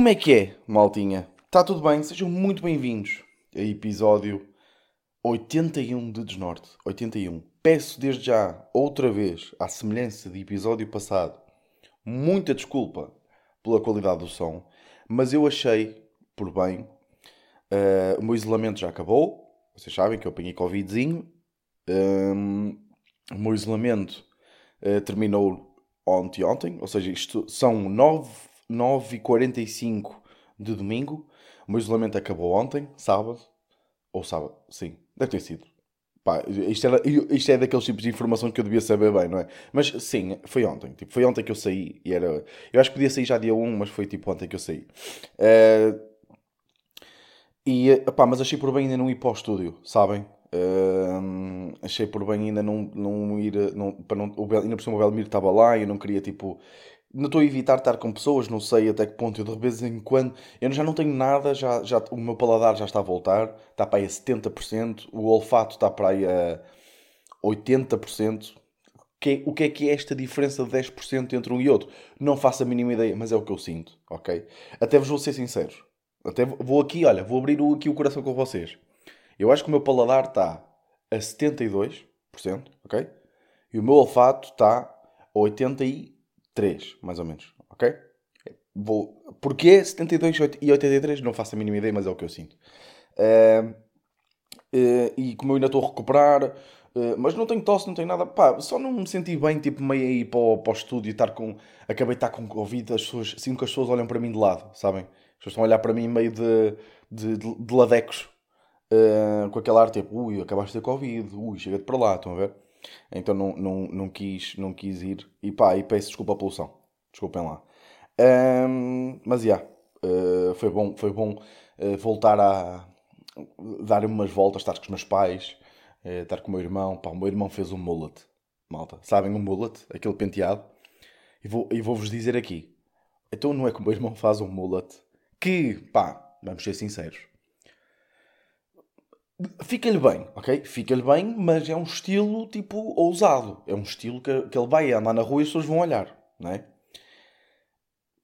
Como é que é, maltinha? Está tudo bem? Sejam muito bem-vindos a episódio 81 de Desnorte. 81. Peço desde já, outra vez, à semelhança do episódio passado, muita desculpa pela qualidade do som, mas eu achei, por bem, uh, o meu isolamento já acabou. Vocês sabem que eu apanhei Covidzinho. Um, o meu isolamento uh, terminou ontem, ontem, ou seja, isto são 9, 9h45 de domingo. O meu isolamento acabou ontem, sábado. Ou sábado, sim, deve ter sido. Pá, isto, era, isto é daqueles tipos de informação que eu devia saber bem, não é? Mas sim, foi ontem. Tipo, foi ontem que eu saí e era. Eu acho que podia sair já dia 1, mas foi tipo ontem que eu saí. Uh, e, pá, mas achei por bem ainda não ir para o estúdio, sabem? Uh, achei por bem ainda não, não ir. Não, para não, o ainda por cima o Belmiro estava lá e eu não queria tipo. Não estou a evitar estar com pessoas, não sei até que ponto. Eu de vez em quando. Eu já não tenho nada, já, já, o meu paladar já está a voltar, está para aí a 70%, o olfato está para aí a 80%. Que, o que é que é esta diferença de 10% entre um e outro? Não faço a mínima ideia, mas é o que eu sinto, ok? Até vos vou ser sincero. Até vou aqui, olha, vou abrir aqui o coração com vocês. Eu acho que o meu paladar está a 72%, ok? E o meu olfato está a 83%, mais ou menos, ok? Vou... Porquê 72 e 83? Não faço a mínima ideia, mas é o que eu sinto. Uh, uh, e como eu ainda estou a recuperar, uh, mas não tenho tosse, não tenho nada, pá, só não me senti bem, tipo, meio aí para o, para o estúdio estar com. Acabei de estar com Covid, as pessoas, sinto que as pessoas olham para mim de lado, sabem? As pessoas estão a olhar para mim meio de, de, de, de ladecos, uh, com aquele ar tipo, ui, acabaste de ter Covid, ui, chega-te para lá, estão a ver? Então não, não, não, quis, não quis ir. E pá, e peço desculpa pelo som. Desculpem lá. Um, mas já, yeah, uh, foi bom, foi bom uh, voltar a dar umas voltas, estar com os meus pais, uh, estar com o meu irmão. Pá, o meu irmão fez um mullet, malta. Sabem um mullet? Aquele penteado. E vou-vos vou dizer aqui. Então não é que o meu irmão faz um mullet que, pá, vamos ser sinceros, fica-lhe bem, ok? Fica-lhe bem, mas é um estilo tipo ousado. É um estilo que, que ele vai andar na rua e as pessoas vão olhar, não é?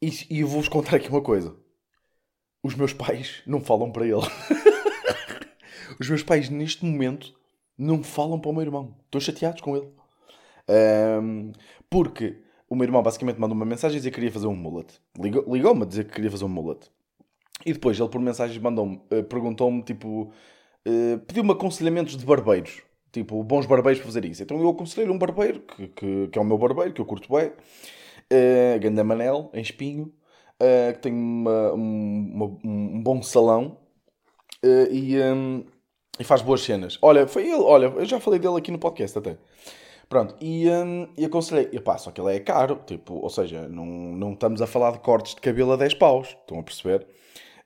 E, e eu vou-vos contar aqui uma coisa. Os meus pais não falam para ele. Os meus pais, neste momento, não falam para o meu irmão. Estão chateados com ele. Um, porque o meu irmão basicamente mandou uma mensagem a dizer que queria fazer um mullet. Ligou-me a dizer que queria fazer um mullet. E depois ele por mensagem mandou-me, uh, perguntou-me, tipo, uh, pediu-me aconselhamentos de barbeiros. Tipo, bons barbeiros para fazer isso. Então eu aconselhei um barbeiro, que, que, que, é o meu barbeiro, que eu curto bem. Uh, Ganda Manel, em Espinho. Uh, que tem uma, uma, um bom salão. Uh, e, um, e faz boas cenas. Olha, foi ele, olha, eu já falei dele aqui no podcast até. Pronto, e, um, e aconselhei, e pá, só que ele é caro, tipo, ou seja, não, não estamos a falar de cortes de cabelo a 10 paus, estão a perceber?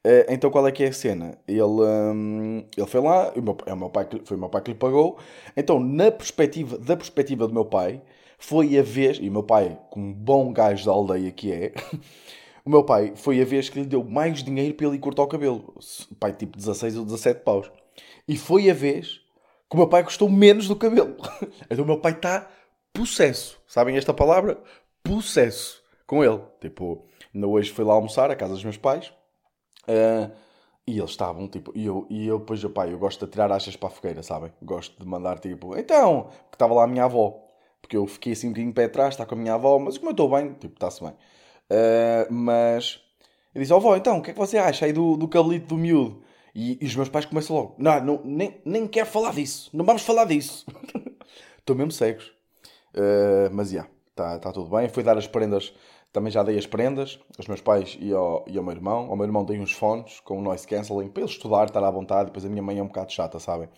Uh, então qual é que é a cena? Ele, um, ele foi lá, o meu, é o meu pai que, foi o meu pai que lhe pagou. Então, na perspectiva, da perspectiva do meu pai, foi a vez, e o meu pai, como bom gajo da aldeia que é, o meu pai foi a vez que lhe deu mais dinheiro para ele cortar o cabelo. Pai tipo 16 ou 17 paus. E foi a vez que o meu pai gostou menos do cabelo. então o meu pai está possesso. Sabem esta palavra? Possesso com ele. Tipo, ainda hoje fui lá almoçar à casa dos meus pais. Uh, e eles estavam, tipo, e eu, e eu depois, pai, eu gosto de tirar achas para a fogueira, sabem? Gosto de mandar, tipo, então, que estava lá a minha avó. Porque eu fiquei assim um bocadinho pé atrás, está com a minha avó, mas como eu estou bem, tipo, está-se bem. Uh, mas, eu disse, ó avó, então, o que é que você acha aí do, do cabelito do miúdo? E, e, os meus pais começam logo, não, não nem, nem quero falar disso, não vamos falar disso. Estou mesmo cegos. Uh, mas, já, yeah, está tá tudo bem. Fui dar as prendas também já dei as prendas aos meus pais e ao, e ao meu irmão. Ao meu irmão dei uns fones com noise cancelling para ele estudar, estar à vontade. Depois a minha mãe é um bocado chata, sabem?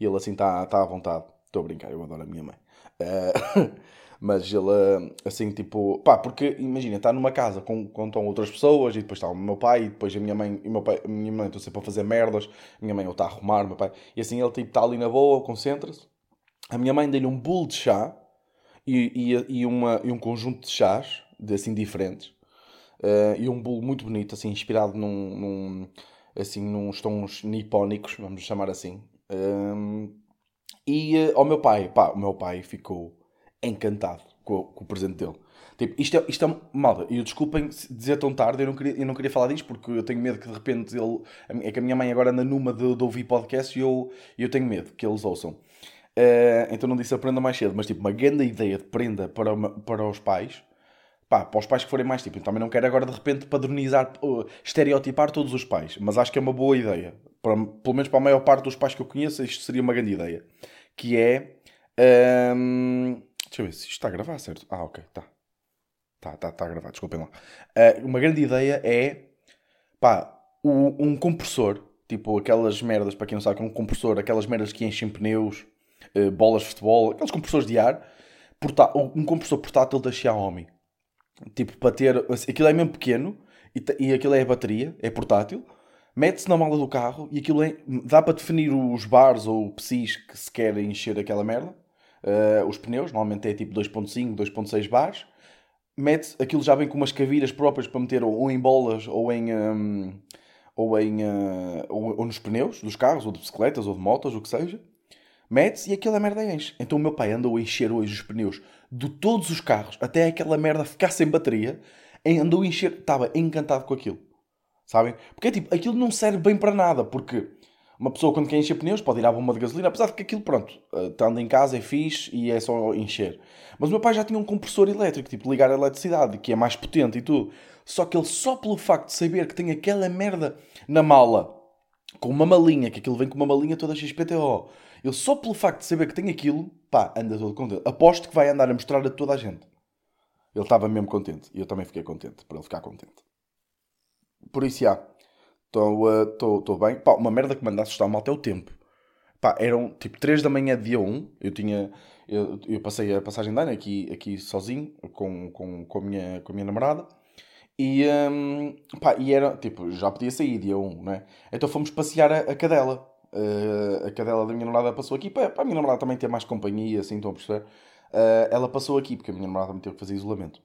E ele assim está tá à vontade. Estou a brincar, eu adoro a minha mãe. Uh, mas ele, assim, tipo, pá, porque imagina, está numa casa com, com estão outras pessoas e depois está o meu pai e depois a minha mãe e meu pai, a minha mãe estão sempre a fazer merdas. A minha mãe ou está a arrumar, o meu pai. E assim ele, tipo, está ali na boa, concentra-se. A minha mãe deu-lhe um bolo de chá e, e, e, uma, e um conjunto de chás de, assim diferentes. Uh, e um bolo muito bonito, assim, inspirado num, num assim, nos tons nipónicos, vamos chamar assim. Um, e uh, ao meu pai, pá, o meu pai ficou encantado com, com, o presente dele. Tipo, isto é, isto é malta, e desculpem dizer tão tarde, eu não, queria, eu não queria falar disto porque eu tenho medo que de repente ele. É que a minha mãe agora anda numa de, de ouvir podcast e eu, eu tenho medo que eles ouçam. Uh, então não disse aprenda mais cedo, mas tipo, uma grande ideia de prenda para, para os pais. Pá, para os pais que forem mais tipo, eu também não quero agora de repente padronizar, uh, estereotipar todos os pais, mas acho que é uma boa ideia. Para, pelo menos para a maior parte dos pais que eu conheço, isto seria uma grande ideia. Que é. Um, deixa eu ver se isto está a gravar, certo? Ah, ok, está. Está tá, tá a gravar, desculpem lá. Uh, uma grande ideia é. Pá, o, um compressor, tipo aquelas merdas, para quem não sabe, é um compressor, aquelas merdas que enchem pneus, uh, bolas de futebol, aqueles compressores de ar, um compressor portátil da Xiaomi. Tipo, para ter. Aquilo é mesmo pequeno e, e aquilo é a bateria, é portátil. Mete-se na mala do carro e aquilo é, dá para definir os bars ou psis que se quer encher aquela merda. Uh, os pneus, normalmente é tipo 2.5, 2.6 bars mete aquilo já vem com umas cavilhas próprias para meter ou em bolas ou em. Um, ou, em uh, ou, ou, nos pneus dos carros, ou de bicicletas, ou de motos, o que seja. Mete-se e aquela merda enche. Então o meu pai andou a encher hoje os pneus de todos os carros até aquela merda ficar sem bateria. Andou a encher, estava encantado com aquilo. Sabem? Porque é tipo, aquilo não serve bem para nada, porque uma pessoa quando quer encher pneus pode ir à bomba de gasolina, apesar de que aquilo, pronto, eh, estando em casa é fixe e é só encher. Mas o meu pai já tinha um compressor elétrico, tipo ligar a eletricidade, que é mais potente e tudo. Só que ele só pelo facto de saber que tem aquela merda na mala, com uma malinha, que aquilo vem com uma malinha toda XPTO, ele só pelo facto de saber que tem aquilo, pá, anda todo contente. Aposto que vai andar a mostrar a toda a gente. Ele estava mesmo contente. E eu também fiquei contente, para ele ficar contente. Por isso, já. Estou uh, bem. Pá, uma merda que me anda a assustar mal até o tempo. Pá, eram tipo 3 da manhã, dia 1. Eu tinha. Eu, eu passei a passagem de ano aqui, aqui sozinho, com, com, com, a minha, com a minha namorada. E, um, pá, e era, tipo, já podia sair dia 1, não é? Então fomos passear a, a cadela. Uh, a cadela da minha namorada passou aqui. Para, para a minha namorada também ter mais companhia, assim, estão a perceber? Uh, ela passou aqui, porque a minha namorada também teve que fazer isolamento.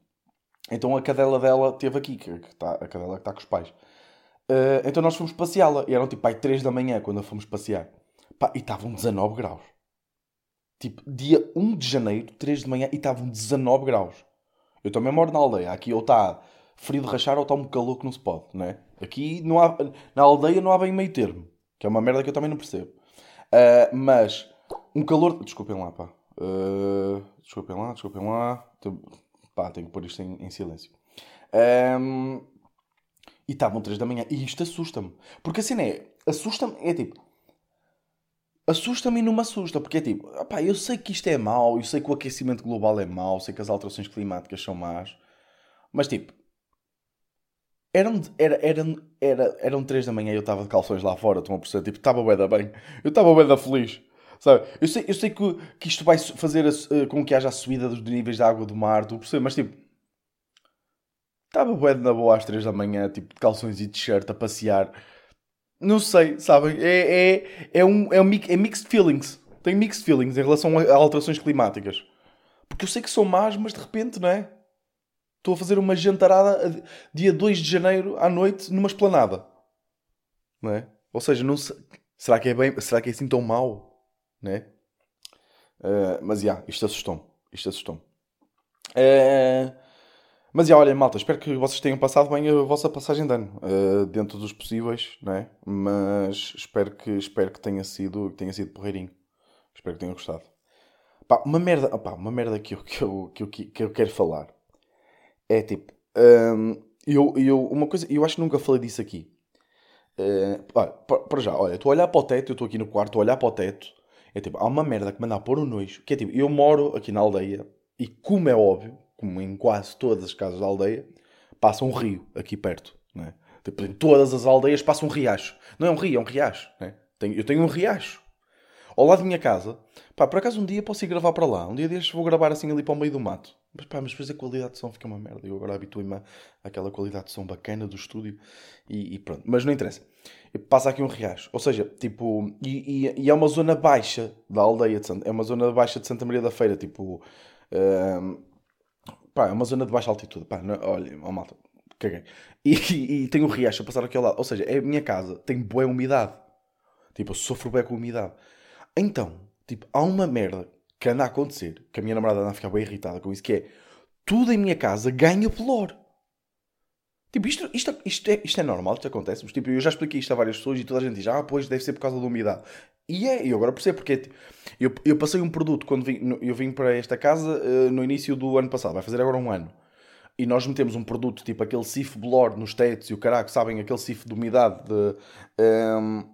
Então a cadela dela teve aqui, que, que tá, a cadela que está com os pais. Uh, então nós fomos passeá-la. E eram tipo aí 3 da manhã quando a fomos passear. Pá, e estavam 19 graus. Tipo, dia 1 de janeiro, 3 de manhã, e estavam 19 graus. Eu também moro na aldeia. Aqui ou está frio de rachar ou está um calor que não se pode, não é? Aqui não há, na aldeia não há bem meio termo. Que é uma merda que eu também não percebo. Uh, mas um calor. Desculpem lá, pá. Uh, desculpem lá, desculpem lá. Pá, tenho que pôr isto em, em silêncio. Um, e estavam 3 da manhã. E isto assusta-me. Porque assim é. Assusta-me. É tipo. Assusta-me e não me assusta. Porque é tipo. Opá, eu sei que isto é mau. Eu sei que o aquecimento global é mau. Sei que as alterações climáticas são más. Mas tipo. Eram, era, eram, era, eram 3 da manhã e eu estava de calções lá fora. Estão a perceber? Tipo, estava bem da bem. Eu estava bem da feliz. Sabe? Eu sei, eu sei que, que isto vai fazer a, eh, com que haja a subida dos níveis de água do mar. Estou a perceber? Mas tipo Estava bué na boa às 3 da manhã, tipo, de calções e t-shirt, a passear. Não sei, sabem? É, é, é, um, é, um, é mixed feelings. Tenho mixed feelings em relação a alterações climáticas. Porque eu sei que são más, mas de repente, não é? Estou a fazer uma jantarada dia 2 de janeiro à noite numa esplanada. Não é? Ou seja, não sei, será que é bem, será que é assim tão mau? É? Uh, mas, já, yeah, isto assustou-me. Isto assustou-me. Uh, mas já, olha, malta, espero que vocês tenham passado bem a vossa passagem de ano, uh, dentro dos possíveis, não é? Mas espero que, espero que tenha sido, tenha sido porreirinho. Espero que tenham gostado. Pá, uma merda, opá, uma merda que eu, que, eu, que, eu, que eu quero falar é tipo, um, eu, eu, uma coisa, eu acho que nunca falei disso aqui. Uh, olha, para já, olha, estou a olhar para o teto, eu estou aqui no quarto, estou a olhar para o teto, é tipo, há uma merda que me anda a pôr um nojo, que é tipo, eu moro aqui na aldeia, e como é óbvio, como em quase todas as casas da aldeia, passa um rio aqui perto. Né? Tipo, em todas as aldeias passa um riacho. Não é um rio, é um riacho. Né? Eu tenho um riacho. Ao lado da minha casa, pá, por acaso um dia posso ir gravar para lá. Um dia destes vou gravar assim ali para o meio do mato. Mas pá, mas depois a qualidade de som fica uma merda. Eu agora habituei-me àquela qualidade de som bacana do estúdio e, e pronto. Mas não interessa. Passa aqui um riacho. Ou seja, tipo, e, e, e, é uma zona baixa da aldeia de Santa, é uma zona baixa de Santa Maria da Feira, tipo, uh, pá, é uma zona de baixa altitude, pá, não, olha, oh, malta, caguei. E, e, e tenho um riacho a passar aqui ao lado, ou seja, é a minha casa, tem boa umidade. Tipo, eu sofro bem com umidade. Então, tipo, há uma merda que anda a acontecer, que a minha namorada anda a ficar bem irritada com isso, que é tudo em minha casa ganha bolor. Tipo, isto, isto, isto, é, isto é normal, isto acontece. Mas, tipo, eu já expliquei isto a várias pessoas e toda a gente diz, ah, pois deve ser por causa da umidade. E é, eu agora percebo porque tipo, eu, eu passei um produto quando vim, eu vim para esta casa uh, no início do ano passado, vai fazer agora um ano. E nós metemos um produto tipo aquele sif blor nos tetos e o caraco, sabem, aquele sif de umidade de, um, ehm,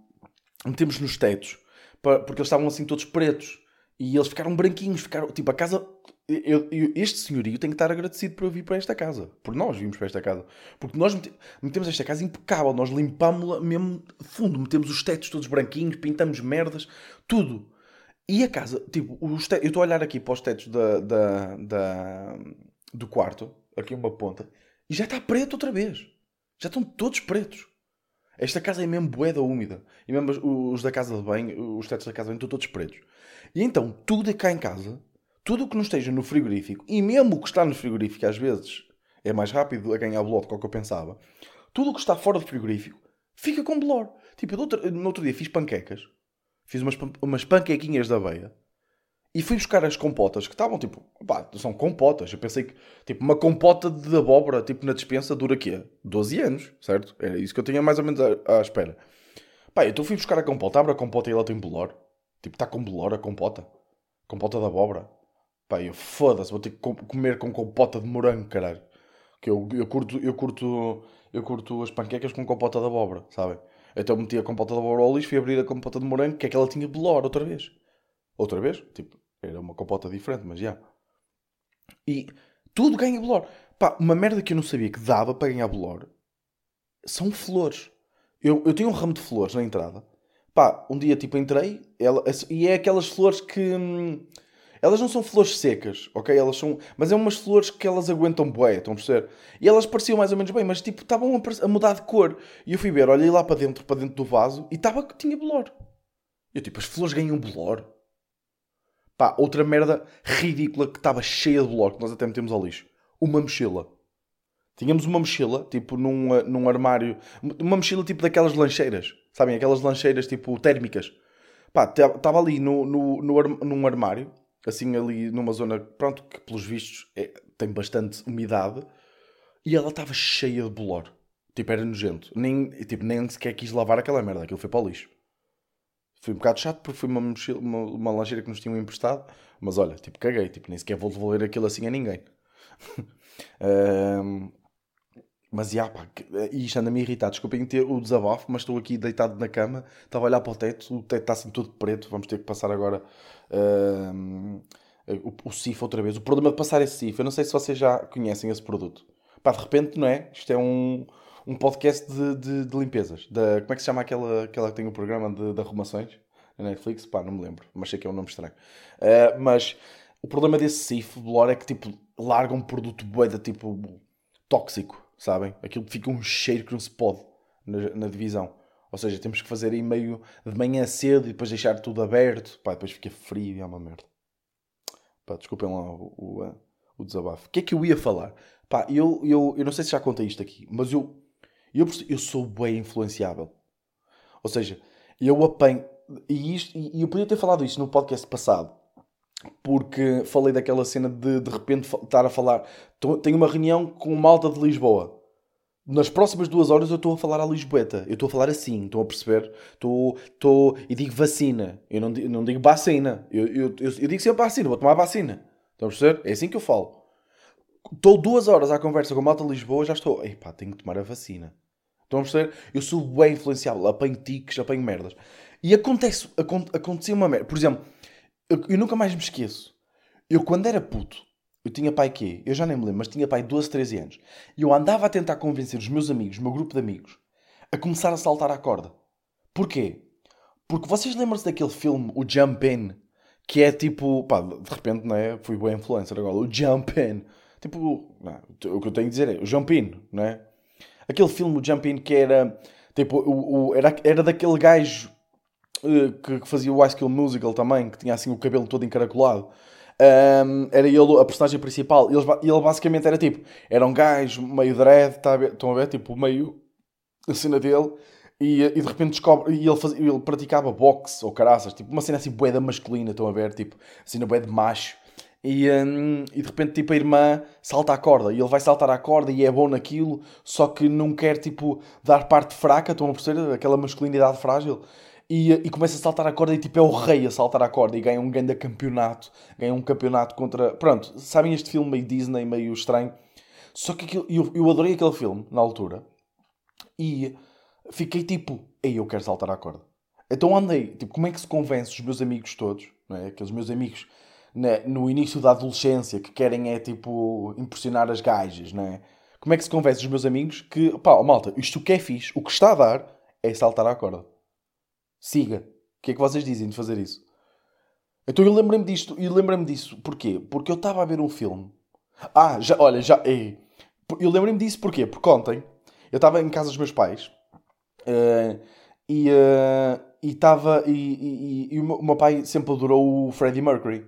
metemos nos tetos porque eles estavam assim todos pretos e eles ficaram branquinhos, ficaram tipo a casa eu, eu, este senhorio tem que estar agradecido por eu vir para esta casa. Por nós vimos para esta casa. Porque nós metemos esta casa impecável. Nós limpámos-la mesmo fundo. Metemos os tetos todos branquinhos, pintamos merdas, tudo. E a casa, tipo, os tetos, eu estou a olhar aqui para os tetos da, da, da, do quarto, aqui uma ponta, e já está preto outra vez. Já estão todos pretos. Esta casa é mesmo boeda úmida. E mesmo os da casa de banho, os tetos da casa de banho estão todos pretos. E então, tudo cá em casa tudo o que não esteja no frigorífico, e mesmo o que está no frigorífico às vezes é mais rápido a ganhar blor do que eu pensava, tudo o que está fora do frigorífico fica com blor. Tipo, eu outro, no outro dia fiz panquecas, fiz umas, umas panquequinhas de aveia, e fui buscar as compotas que estavam tipo, pá, são compotas. Eu pensei que, tipo, uma compota de abóbora, tipo, na dispensa dura quê? 12 anos, certo? Era isso que eu tinha mais ou menos à, à espera. Pá, então fui buscar a compota, abro a compota e ela tem bolor. Tipo, está com bolor a compota. Compota de abóbora. Pá, eu foda-se, vou ter que comer com compota de morango, caralho. Que eu, eu, curto, eu, curto, eu curto as panquecas com compota de abóbora, sabem? Então meti a compota de abóbora ao lixo, fui abrir a compota de morango, que é que ela tinha bolor outra vez. Outra vez? Tipo, era uma compota diferente, mas já. E tudo ganha bolor. Pá, uma merda que eu não sabia que dava para ganhar bolor são flores. Eu, eu tenho um ramo de flores na entrada. Pá, um dia tipo entrei ela, e é aquelas flores que. Hum, elas não são flores secas, ok? Elas são. Mas é umas flores que elas aguentam bué, estão a perceber? E elas pareciam mais ou menos bem, mas tipo, estavam a, mudar de cor. E eu fui ver, olhei lá para dentro, para dentro do vaso, e estava que tinha bolor. Eu tipo, as flores ganham bolor? Pá, outra merda ridícula que estava cheia de bolor, que nós até metemos ao lixo. Uma mochila. Tínhamos uma mochila, tipo, num, num armário. Uma mochila tipo daquelas lancheiras. Sabem? Aquelas lancheiras tipo térmicas. Pá, estava ali no, no, no, num armário assim ali numa zona, pronto, que pelos vistos é, tem bastante umidade, e ela estava cheia de bolor. Tipo, era nojento. Nem, tipo, nem sequer quis lavar aquela merda, aquilo foi para o lixo. Foi um bocado chato porque foi uma, mochila, uma, uma lancheira que nos tinham emprestado, mas olha, tipo, caguei, tipo, nem sequer vou devolver aquilo assim a ninguém. um, mas, já, pá, e isto anda-me irritado. Desculpem ter o desabafo, mas estou aqui deitado na cama, estava a olhar para o teto, o teto está assim todo preto, vamos ter que passar agora uh, o, o CIF outra vez. O problema de passar esse CIF, eu não sei se vocês já conhecem esse produto. Pá, de repente, não é? Isto é um, um podcast de, de, de limpezas. Da, como é que se chama aquela, aquela que tem o um programa de, de arrumações? Na Netflix? Pá, não me lembro, mas sei que é um nome estranho. Uh, mas o problema desse CIF, Blor, é que tipo, larga um produto boeda, tipo, tóxico sabem? Aquilo fica um cheiro que não se pode na, na, divisão. Ou seja, temos que fazer aí meio de manhã cedo e depois deixar tudo aberto. Pá, depois fica frio e é uma merda. Pá, desculpem lá o, o, o, desabafo. O que é que eu ia falar? Pá, eu, eu, eu não sei se já contei isto aqui, mas eu, eu, eu sou bem influenciável. Ou seja, eu apanho. E, isto, e eu podia ter falado isto no podcast passado, porque falei daquela cena de de repente estar a falar. Tenho uma reunião com malta de Lisboa. Nas próximas duas horas eu estou a falar à Lisboeta. Eu estou a falar assim, estão a perceber? Estou, estou, e digo vacina. Eu não, não digo vacina. Eu, eu, eu, eu digo sempre vacina, vou tomar vacina. Estão a perceber? É assim que eu falo. Estou duas horas à conversa com a malta de Lisboa já estou. Epá, tenho que tomar a vacina. Estão a perceber? Eu sou bem influenciável. Apanho tiques, apanho merdas. E acontece, aconteceu uma merda. Por exemplo eu, eu, nunca mais me esqueço. Eu, quando era puto, eu tinha pai quê? Eu já nem me lembro, mas tinha pai 12, 13 anos. E eu andava a tentar convencer os meus amigos, o meu grupo de amigos, a começar a saltar à corda. Porquê? Porque vocês lembram-se daquele filme, o Jump In, que é tipo, pá, de repente, não é? Fui boa influencer agora, o Jump In. Tipo, não, o que eu tenho a dizer é o Jump In, não é? Aquele filme, o Jump In, que era, tipo, o, o era, era daquele gajo que, que, fazia o High School Musical também, que tinha assim o cabelo todo encaracolado. Um, era ele a personagem principal. Ele, ele basicamente era tipo, era um gajo meio dread, tá a ver, estão a ver? Tipo, meio a cena dele. E, e de repente descobre, e ele, fazia, ele praticava boxe ou caraças, tipo uma cena assim boeda masculina, estão a ver? Tipo, cena boeda de macho. E, e de repente, tipo, a irmã salta a corda e ele vai saltar a corda e é bom naquilo, só que não quer, tipo, dar parte fraca, estão a perceber? Aquela masculinidade frágil. E, e começa a saltar a corda e, tipo, é o rei a saltar a corda e ganha um grande campeonato. Ganha um campeonato contra. Pronto, sabem este filme meio Disney, meio estranho? Só que aquilo, eu, eu adorei aquele filme na altura e fiquei tipo, ei, eu quero saltar a corda. Então andei, tipo, como é que se convence os meus amigos todos, não é? aqueles meus amigos né, no início da adolescência que querem é tipo impressionar as gajas, não é? Como é que se convence os meus amigos que, pá, malta, isto que é fixe, o que está a dar é saltar à corda. Siga. O que é que vocês dizem de fazer isso? Então eu lembrei-me disto, e lembrei-me disso, porquê? Porque eu estava a ver um filme. Ah, já, olha, já, ei, eu lembrei-me disso porquê? Porque ontem eu estava em casa dos meus pais uh, e uh, estava e, e, e, o meu pai sempre adorou o Freddie Mercury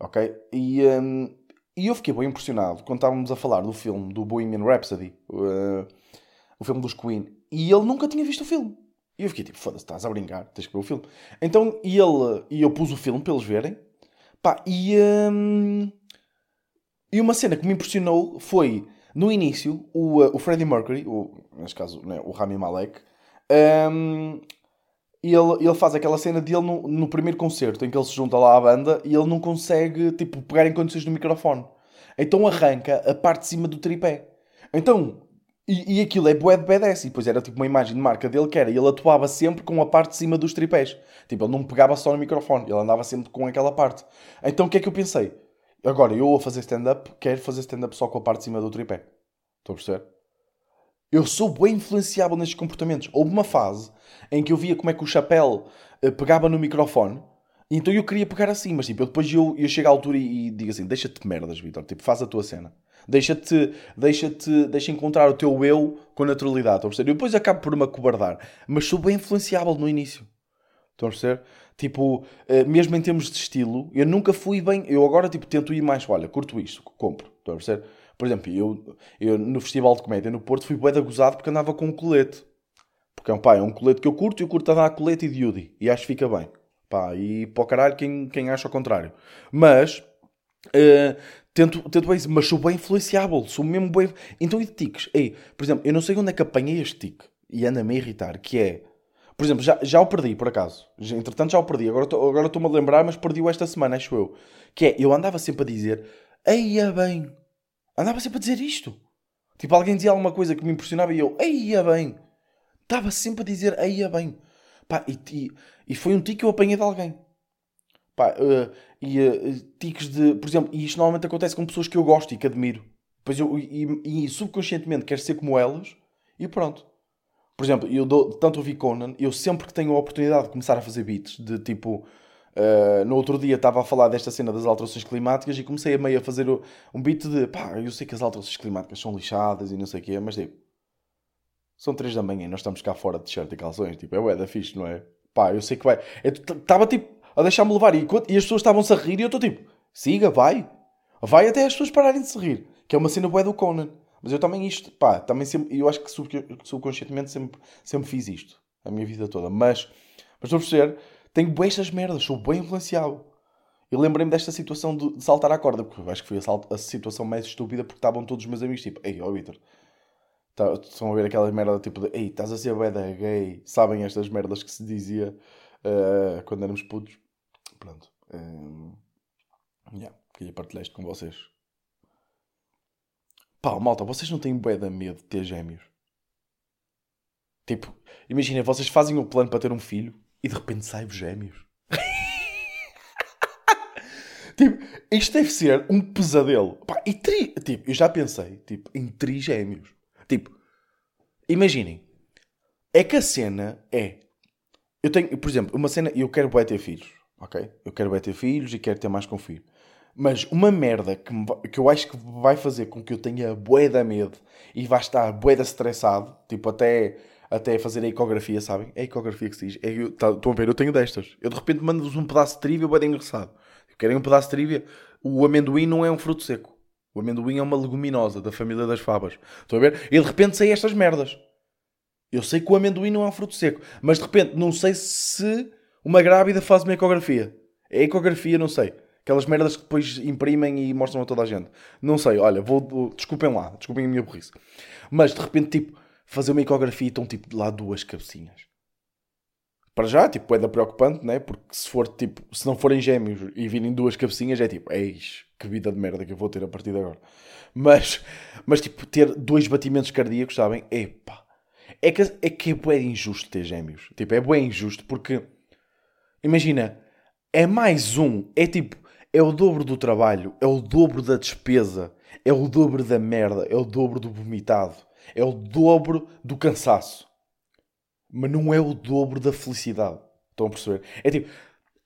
ok? E, um, e eu fiquei bem impressionado quando estávamos a falar do filme do Bohemian Rhapsody, uh, o filme dos Queen, e ele nunca tinha visto o filme. E eu fiquei tipo, foda-se, estás a brincar, tens que ver o filme. Então, e ele, e eu pus o filme para eles verem, pá, e, um, e uma cena que me impressionou foi, no início, o, uh, o Freddie Mercury, o, neste caso né, o Rami Malek, um, e ele, ele faz aquela cena dele no, no primeiro concerto, em que ele se junta lá à banda e ele não consegue, tipo, pegar em condições do microfone. Então arranca a parte de cima do tripé. Então, e, e aquilo é bué de badass. E depois era tipo uma imagem de marca dele que era, ele atuava sempre com a parte de cima dos tripés. Tipo, ele não pegava só no microfone, ele andava sempre com aquela parte. Então o que é que eu pensei? Agora, eu vou fazer stand-up, quero fazer stand-up só com a parte de cima do tripé. Estão a perceber? Eu sou bem influenciável nestes comportamentos. Houve uma fase em que eu via como é que o chapéu uh, pegava no microfone. Então eu queria pegar assim, mas tipo, depois eu, eu chego à altura e, e digo assim: deixa-te merdas, Vitor. Tipo, faz a tua cena. Deixa-te, deixa-te, deixa encontrar o teu eu com naturalidade. Estão a perceber? Eu depois acabo por me acobardar. Mas sou bem influenciável no início. Estão a perceber? Tipo, uh, mesmo em termos de estilo, eu nunca fui bem. Eu agora, tipo, tento ir mais. Olha, curto isto, compro. Estão a perceber? Por exemplo, eu, eu no Festival de Comédia no Porto fui da gozado porque andava com um colete. Porque é um, pá, é um colete que eu curto e eu curto andar colete e de Yudi. E acho que fica bem. Pá, e para o caralho quem, quem acha o contrário. Mas, uh, tento, tento bem mas sou bem influenciável. Sou mesmo bem... Então e de tiques? Ei, por exemplo, eu não sei onde é que apanhei este tique. E anda-me a irritar. Que é... Por exemplo, já, já o perdi, por acaso. Entretanto, já o perdi. Agora estou-me a lembrar, mas perdi-o esta semana, acho eu. Que é, eu andava sempre a dizer... Eia bem, Andava sempre a dizer isto. Tipo, alguém dizia alguma coisa que me impressionava e eu, eia bem. Estava sempre a dizer, eia bem. Pá, e, e, e foi um tique que eu apanhei de alguém. Pá, uh, e uh, tiques de. Por exemplo, e isto normalmente acontece com pessoas que eu gosto e que admiro. Pois eu, e, e subconscientemente quero ser como elas e pronto. Por exemplo, eu dou, tanto ouvi Conan, eu sempre que tenho a oportunidade de começar a fazer beats, de tipo, Uh, no outro dia estava a falar desta cena das alterações climáticas e comecei a meio a fazer um beat de pá, eu sei que as alterações climáticas são lixadas e não sei o quê, mas tipo, são 3 da manhã e nós estamos cá fora de t-shirt e calções, tipo, é ué da fixe, não é? Pá, eu sei que vai. Estava tipo a deixar-me levar e, e as pessoas estavam-se a rir e eu estou tipo, siga, vai, vai até as pessoas pararem de se rir, que é uma cena bué do Conan. Mas eu também isto, pá, também sempre, eu acho que subconscientemente sempre, sempre fiz isto, a minha vida toda, mas, mas estou a perceber tenho bem estas merdas, sou bem influenciável. Eu lembrei-me desta situação de, de, saltar à corda, porque acho que foi a, a, situação mais estúpida, porque estavam todos os meus amigos tipo, ei, ó oh, Vitor, tá, estão a ver aquelas merdas tipo de, ei, estás a ser beda gay, sabem estas merdas que se dizia uh, quando éramos putos. Pronto. Um, yeah, queria partilhar isto com vocês. Pá, malta, vocês não têm beda medo de ter gêmeos? Tipo, imagina, vocês fazem um plano para ter um filho e de repente sai-vos gêmeos. tipo, isto deve ser um pesadelo. Pá, e tri... Tipo, eu já pensei, tipo, em trigêmeos. Tipo, imaginem. É que a cena é... Eu tenho, por exemplo, uma cena... Eu quero bué ter filhos, ok? Eu quero bué ter filhos e quero ter mais com filho. Mas uma merda que, me, que eu acho que vai fazer com que eu tenha bué da medo e vá estar bué da estressado, tipo, até até fazer a ecografia, sabem? É a ecografia que se diz. É, tá, estão a ver, eu tenho destas. Eu de repente mando-vos um pedaço de trívia bem engraçado. Querem um pedaço de trívia? O amendoim não é um fruto seco. O amendoim é uma leguminosa da família das fabas. Estão a ver? E de repente sei estas merdas. Eu sei que o amendoim não é um fruto seco. Mas de repente não sei se uma grávida faz uma ecografia. É ecografia, não sei. Aquelas merdas que depois imprimem e mostram a toda a gente. Não sei, olha, vou. Desculpem lá, desculpem a minha burrice. Mas de repente, tipo, fazer uma ecografia e estão tipo lá duas cabecinhas. Para já, tipo, é da preocupante, né? Porque se for tipo, se não forem gêmeos e virem duas cabecinhas, é tipo, eis, que vida de merda que eu vou ter a partir de agora. Mas, mas tipo, ter dois batimentos cardíacos, sabem? Epá. É que é, que é bué injusto ter gêmeos. Tipo, é bué injusto porque, imagina, é mais um, é tipo, é o dobro do trabalho, é o dobro da despesa, é o dobro da merda, é o dobro do vomitado, é o dobro do cansaço mas não é o dobro da felicidade. Estão a perceber? É tipo,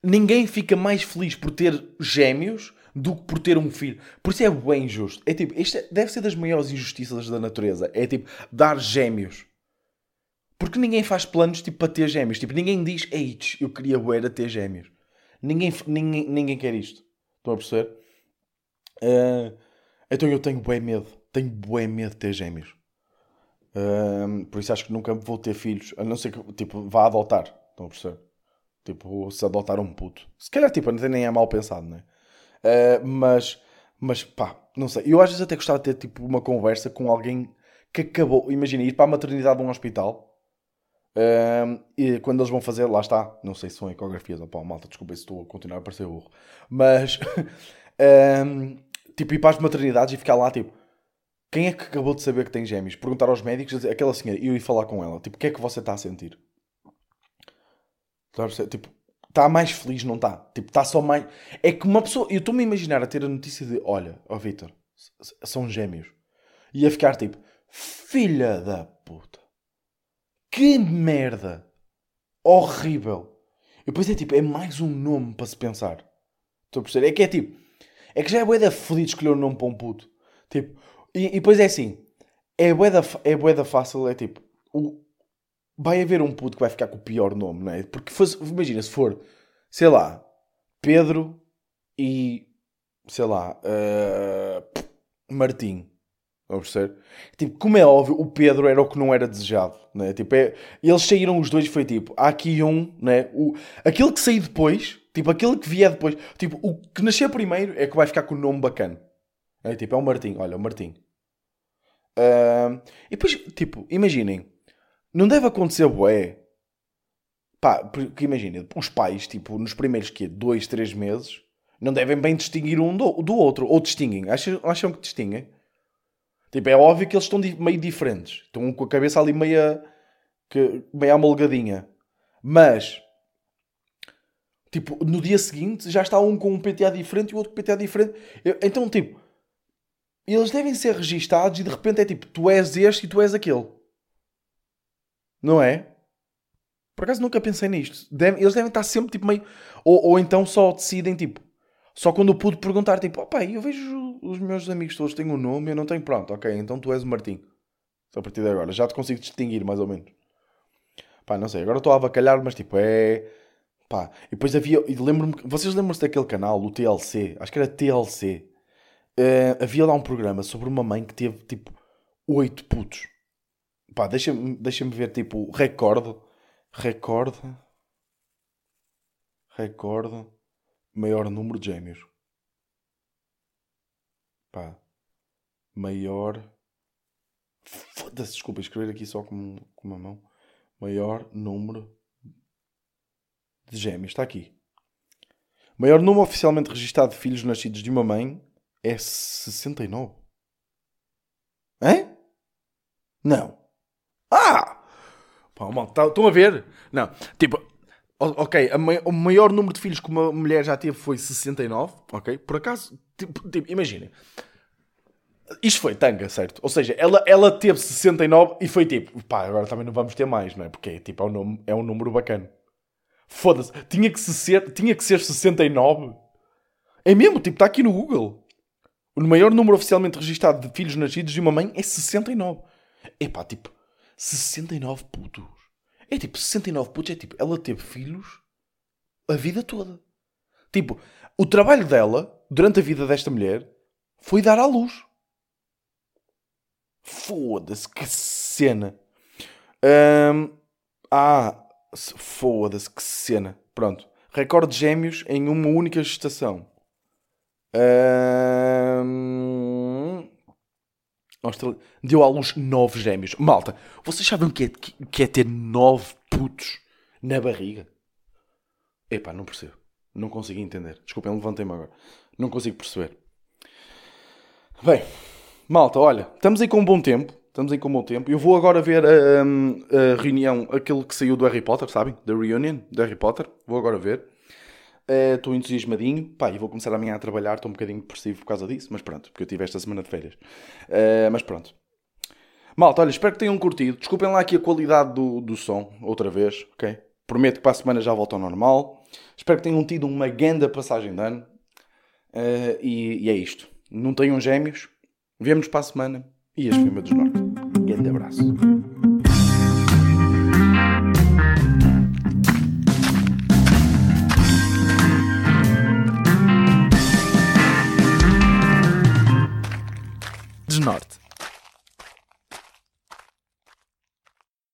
ninguém fica mais feliz por ter gêmeos do que por ter um filho. Por isso é bem injusto. É tipo, é- deve ser das maiores injustiças da natureza. É tipo, dar gêmeos. Porque ninguém faz planos tipo para ter gêmeos. Tipo, ninguém diz, ei, eu queria bué ter gêmeos. Ninguém, ninguém, ninguém quer isto. Estão a perceber? Ah, então eu tenho bué medo. Tenho bué medo de ter gêmeos. Ahm, por isso acho que nunca vou ter filhos, a não ser que tipo, vá adotar. Estão a perceber? Tipo, se adotar um puto. Se calhar tipo, nem é mal pensado, né? Ah, mas, mas pá, não sei. Eu às vezes até gostava de ter tipo uma conversa com alguém que acabou. Imagina, ir para a maternidade de um hospital. Ahm, e quando eles vão fazer, lá está. Não sei se são ecografias ou pá, malta, desculpa se estou a continuar a parecer burro. Mas, ahm, tipo, ir para as maternidades e ficar lá, tipo, quem é que acabou de saber que tem gêmeos? Perguntar aos médicos, aquela senhora, e eu ir falar com ela, tipo, o que é que você está a sentir? Perceber? Tipo, está mais feliz, não está? Tipo, está só mais. É que uma pessoa. Eu estou-me a imaginar a ter a notícia de: olha, ó Vitor, s- s- são gêmeos. E a ficar tipo: filha da puta, que merda, horrível. E depois é tipo: é mais um nome para se pensar. Estou a perceber? É que é tipo: é que já é bué da fodido escolher um nome para um puto. Tipo, e, e depois é assim: é bué da, fa- é bué da fácil, é tipo. O, vai haver um puto que vai ficar com o pior nome, não é? Porque faz- imagina, se for, sei lá, Pedro e sei lá, eh, Martim. A perceber? Tipo, como é óbvio, o Pedro era o que não era desejado, né? Tipo, é, eles saíram os dois, foi tipo, há aqui um, né? O, aquele que sair depois, tipo, aquele que vier depois, tipo, o que nascer primeiro é que vai ficar com o nome bacana. É tipo, é o Martim, olha, o Martim. Ahm, e depois, tipo, imaginem, não deve acontecer bué. Pá, porque imagina, os pais, tipo, nos primeiros quê? Dois, três meses, não devem bem distinguir um do, do outro. Ou distinguem. Acham, acham que distinguem? Tipo, é óbvio que eles estão meio diferentes. Estão com a cabeça ali meia, que, meio amolgadinha. Mas, tipo, no dia seguinte já está um com um PTA diferente e o outro com PTA diferente. Eu- Então, tipo, eles devem ser registados e de repente é tipo, tu és este e tu és aquele. Não é? Por acaso nunca pensei nisto. Deve- eles devem estar sempre tipo meio. Ou, ou então só decidem tipo. Só quando eu pude perguntar, tipo, oh pai, eu vejo os meus amigos todos têm um nome eu não tenho. Pronto, ok, então tu és o Martim. Só a partir de agora. Já te consigo distinguir, mais ou menos. Pá, não sei, agora estou a avacalhar, mas tipo, é. Pá, e depois havia. e Lembro-me. Vocês lembram-se daquele canal, o TLC? Acho que era TLC. Eh, havia lá um programa sobre uma mãe que teve tipo oito putos. Pá, deixa-me deixa ver tipo recorde. Recorde. Recorde. Maior número de gêmeos. Pá. Maior. Foda-se, desculpa, escrever aqui só com, com uma mão. Maior número de gêmeos. Está aqui. Maior número oficialmente registado de filhos nascidos de uma mãe é 69. Hã? Não. Ah! Pá, mal, estão a ver? Não. Tipo, ok, mai- o maior número de filhos que uma mulher já teve foi 69. Ok? Por acaso, tipo, tipo, imaginem. Isto foi tanga, certo? Ou seja, ela, ela teve 69 e foi tipo, pá, agora também não vamos ter mais, não é? Porque tipo, é um, nome, é um número bacana. Foda-se, tinha que, se ser, tinha que ser 69. É mesmo, tipo, está aqui no Google. O maior número oficialmente registado de filhos nascidos de uma mãe é 69. Epá, tipo, 69 putos. É tipo, 69 putos é tipo, ela teve filhos a vida toda. Tipo, o trabalho dela, durante a vida desta mulher, foi dar à luz. Foda-se, que cena. Ahm, ah, se- foda-se, que cena. Pronto. Recorde de gêmeos em uma única gestação. Austrália- Deu à luz nove gêmeos. Malta, vocês sabem o que é, que é ter nove putos na barriga? Epá, não percebo. Não consigo entender. Desculpem, levantei-me agora. Não consigo perceber. Bem, malta, olha, estamos aí com um bom tempo. Estamos aí com um bom tempo. Eu vou agora ver a, a reunião, aquele que saiu do Harry Potter, sabem? Da reunion do Harry Potter. Vou agora ver. Estou entusiasmadinho. Pá, e vou começar amanhã a trabalhar. Estou um bocadinho depressivo por causa disso. Mas pronto, porque eu tive esta semana de férias. Eh, mas pronto. Malta, olha, espero que tenham curtido. Desculpem lá aqui a qualidade do, do som, outra vez, ok? Prometo que para a semana já volta ao normal. Espero que tenham tido uma grande passagem de ano. Eh, e, e é isto. Não tenham gêmeos. Vemo-nos para a semana. E este foi o meu Desnorte. Grande abraço.